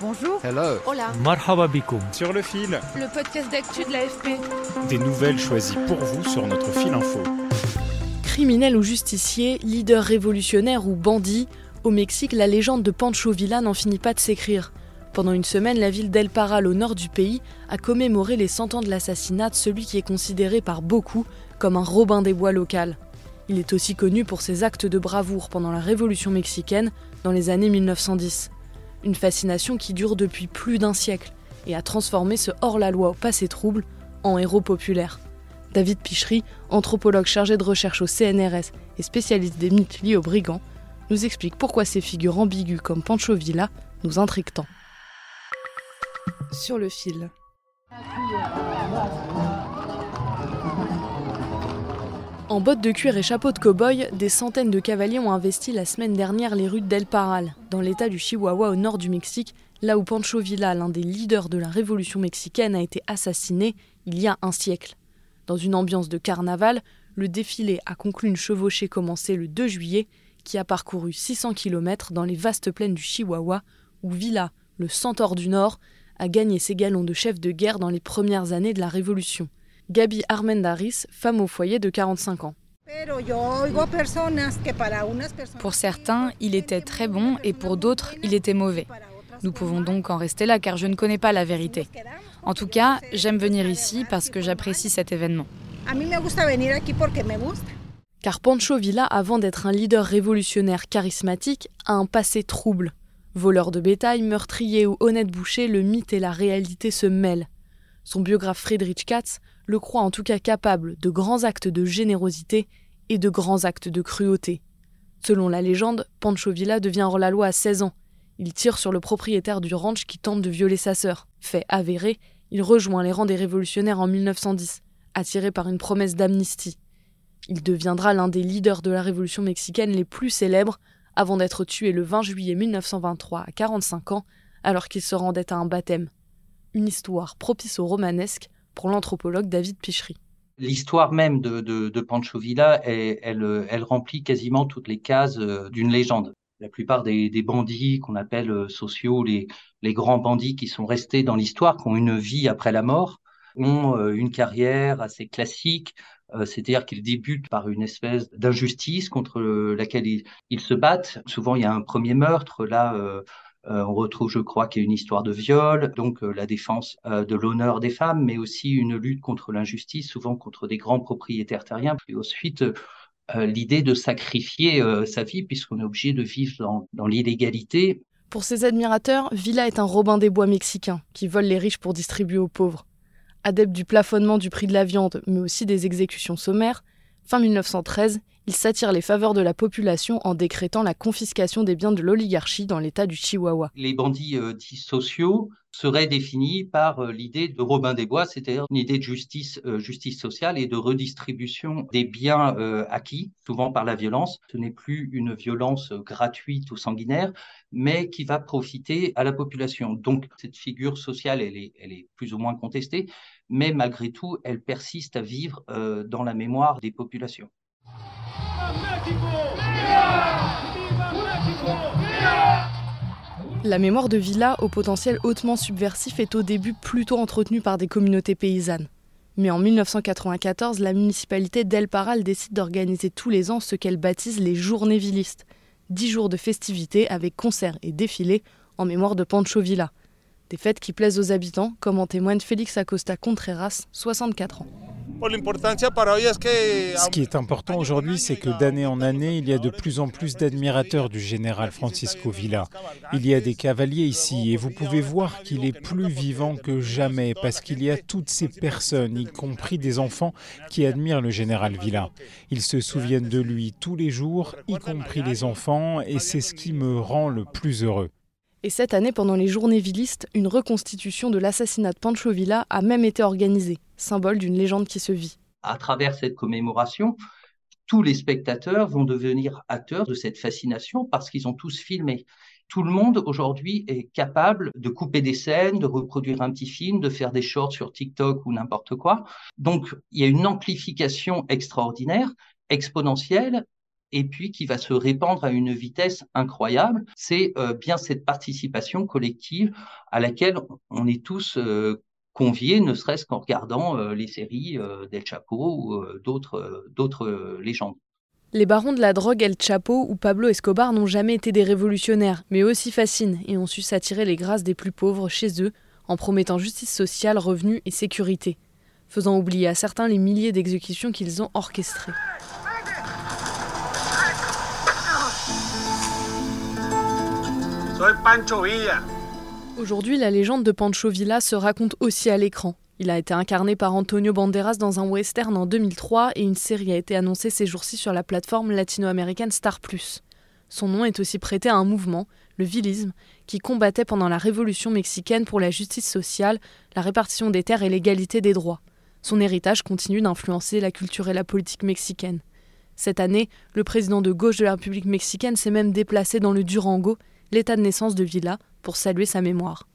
Bonjour. Hello. Hola. Marhaba bikoum. Sur le fil, Le podcast d'actu de l'AFP. des nouvelles choisies pour vous sur notre fil info. Criminel ou justicier, leader révolutionnaire ou bandit, au Mexique, la légende de Pancho Villa n'en finit pas de s'écrire. Pendant une semaine, la ville d'El Paral, au nord du pays, a commémoré les 100 ans de l'assassinat de celui qui est considéré par beaucoup comme un Robin des Bois local. Il est aussi connu pour ses actes de bravoure pendant la Révolution mexicaine dans les années 1910. Une fascination qui dure depuis plus d'un siècle et a transformé ce hors-la-loi au passé trouble en héros populaire. David Pichery, anthropologue chargé de recherche au CNRS et spécialiste des mythes liés aux brigands, nous explique pourquoi ces figures ambiguës comme Pancho Villa nous intriguent tant. Sur le fil. En bottes de cuir et chapeau de cow-boy, des centaines de cavaliers ont investi la semaine dernière les rues d'El Paral, dans l'état du Chihuahua au nord du Mexique, là où Pancho Villa, l'un des leaders de la révolution mexicaine, a été assassiné il y a un siècle. Dans une ambiance de carnaval, le défilé a conclu une chevauchée commencée le 2 juillet qui a parcouru 600 km dans les vastes plaines du Chihuahua où Villa, le centaure du Nord, a gagné ses galons de chef de guerre dans les premières années de la Révolution. Gabi Armendaris, femme au foyer de 45 ans. Pour certains, il était très bon et pour d'autres, il était mauvais. Nous pouvons donc en rester là car je ne connais pas la vérité. En tout cas, j'aime venir ici parce que j'apprécie cet événement. Car Pancho Villa, avant d'être un leader révolutionnaire charismatique, a un passé trouble. Voleur de bétail, meurtrier ou honnête boucher, le mythe et la réalité se mêlent. Son biographe Friedrich Katz le croit en tout cas capable de grands actes de générosité et de grands actes de cruauté. Selon la légende, Pancho Villa devient hors-la-loi à 16 ans. Il tire sur le propriétaire du ranch qui tente de violer sa sœur. Fait avéré, il rejoint les rangs des révolutionnaires en 1910, attiré par une promesse d'amnistie. Il deviendra l'un des leaders de la révolution mexicaine les plus célèbres avant d'être tué le 20 juillet 1923 à 45 ans alors qu'il se rendait à un baptême. Une histoire propice au romanesque pour l'anthropologue David Pichery. L'histoire même de, Pancho Villa, elle, remplit quasiment toutes les cases euh, d'une légende. La plupart des, bandits qu'on appelle euh, sociaux, les, grands bandits qui sont restés dans l'histoire, qui ont une vie après la mort, ont euh, une carrière assez classique, c'est-à-dire qu'ils débutent par une espèce d'injustice contre laquelle ils, ils, se battent. Souvent, il y a un premier meurtre, là, on retrouve, je crois, qu'il y a une histoire de viol, donc euh, la défense euh, de l'honneur des femmes, mais aussi une lutte contre l'injustice, souvent contre des grands propriétaires terriens. Puis ensuite, l'idée de sacrifier sa vie, puisqu'on est obligé de vivre dans, dans l'illégalité. Pour ses admirateurs, Villa est un Robin des Bois mexicain qui vole les riches pour distribuer aux pauvres. Adepte du plafonnement du prix de la viande, mais aussi des exécutions sommaires, fin 1913, il s'attire les faveurs de la population en décrétant la confiscation des biens de l'oligarchie dans l'état du Chihuahua. Les bandits euh, dits sociaux seraient définis par euh, l'idée de Robin des Bois, c'est-à-dire une idée de justice, euh, sociale et de redistribution des biens acquis, souvent par la violence. Ce n'est plus une violence gratuite ou sanguinaire, mais qui va profiter à la population. Donc cette figure sociale, elle est, plus ou moins contestée, mais malgré tout, elle persiste à vivre dans la mémoire des populations. La mémoire de Villa, au potentiel hautement subversif, est au début plutôt entretenue par des communautés paysannes. Mais en 1994, la municipalité d'El Paral décide d'organiser tous les ans ce qu'elle baptise les Journées Villistes. Dix jours de festivités avec concerts et défilés en mémoire de Pancho Villa. Des fêtes qui plaisent aux habitants, comme en témoigne Félix Acosta Contreras, 64 ans. Ce qui est important aujourd'hui, c'est que d'année en année, il y a de plus en plus d'admirateurs du général Francisco Villa. Il y a des cavaliers ici et vous pouvez voir qu'il est plus vivant que jamais parce qu'il y a toutes ces personnes, y compris des enfants, qui admirent le général Villa. Ils se souviennent de lui tous les jours, y compris les enfants, et c'est ce qui me rend le plus heureux. Et cette année, pendant les journées villistes, une reconstitution de l'assassinat de Pancho Villa a même été organisée, symbole d'une légende qui se vit. À travers cette commémoration, tous les spectateurs vont devenir acteurs de cette fascination parce qu'ils ont tous filmé. Tout le monde aujourd'hui est capable de couper des scènes, de reproduire un petit film, de faire des shorts sur TikTok ou n'importe quoi. Donc, il y a une amplification extraordinaire, exponentielle, et puis qui va se répandre à une vitesse incroyable. C'est euh, bien cette participation collective à laquelle on est tous euh, conviés, ne serait-ce qu'en regardant euh, les séries d'El Chapo ou d'autres, d'autres légendes. Les barons de la drogue El Chapo ou Pablo Escobar n'ont jamais été des révolutionnaires, mais aussi fascinent et ont su s'attirer les grâces des plus pauvres chez eux en promettant justice sociale, revenus et sécurité, faisant oublier à certains les milliers d'exécutions qu'ils ont orchestrées. Pancho Villa. Aujourd'hui, la légende de Pancho Villa se raconte aussi à l'écran. Il a été incarné par Antonio Banderas dans un western en 2003 et une série a été annoncée ces jours-ci sur la plateforme latino-américaine Star Plus. Son nom est aussi prêté à un mouvement, le villisme, qui combattait pendant la Révolution mexicaine pour la justice sociale, la répartition des terres et l'égalité des droits. Son héritage continue d'influencer la culture et la politique mexicaine. Cette année, le président de gauche de la République mexicaine s'est même déplacé dans le Durango l'état de naissance de Villa pour saluer sa mémoire.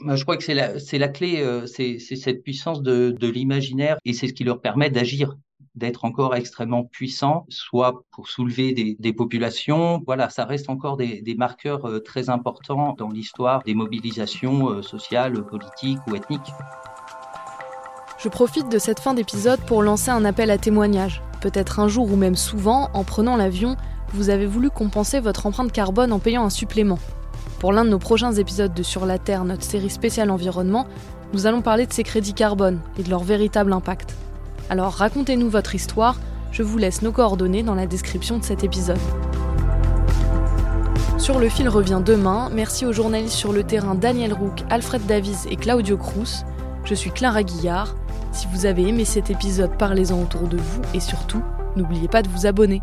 Je crois que c'est la, la, clé, euh, c'est cette puissance de, de l'imaginaire et c'est ce qui leur permet d'agir, d'être encore extrêmement puissants, soit pour soulever des, des populations. Voilà, ça reste encore des, des marqueurs euh, très importants dans l'histoire des mobilisations euh, sociales, politiques ou ethniques. Je profite de cette fin d'épisode pour lancer un appel à témoignage. Peut-être un jour ou même souvent, en prenant l'avion, vous avez voulu compenser votre empreinte carbone en payant un supplément. Pour l'un de nos prochains épisodes de Sur la Terre, notre série spéciale environnement, nous allons parler de ces crédits carbone et de leur véritable impact. Alors racontez-nous votre histoire, je vous laisse nos coordonnées dans la description de cet épisode. Sur le fil revient demain. Merci aux journalistes sur le terrain Daniel Roux, Alfred Davis et Claudio Cruz. Je suis Clara Guillard. Si vous avez aimé cet épisode, parlez-en autour de vous et surtout, n'oubliez pas de vous abonner.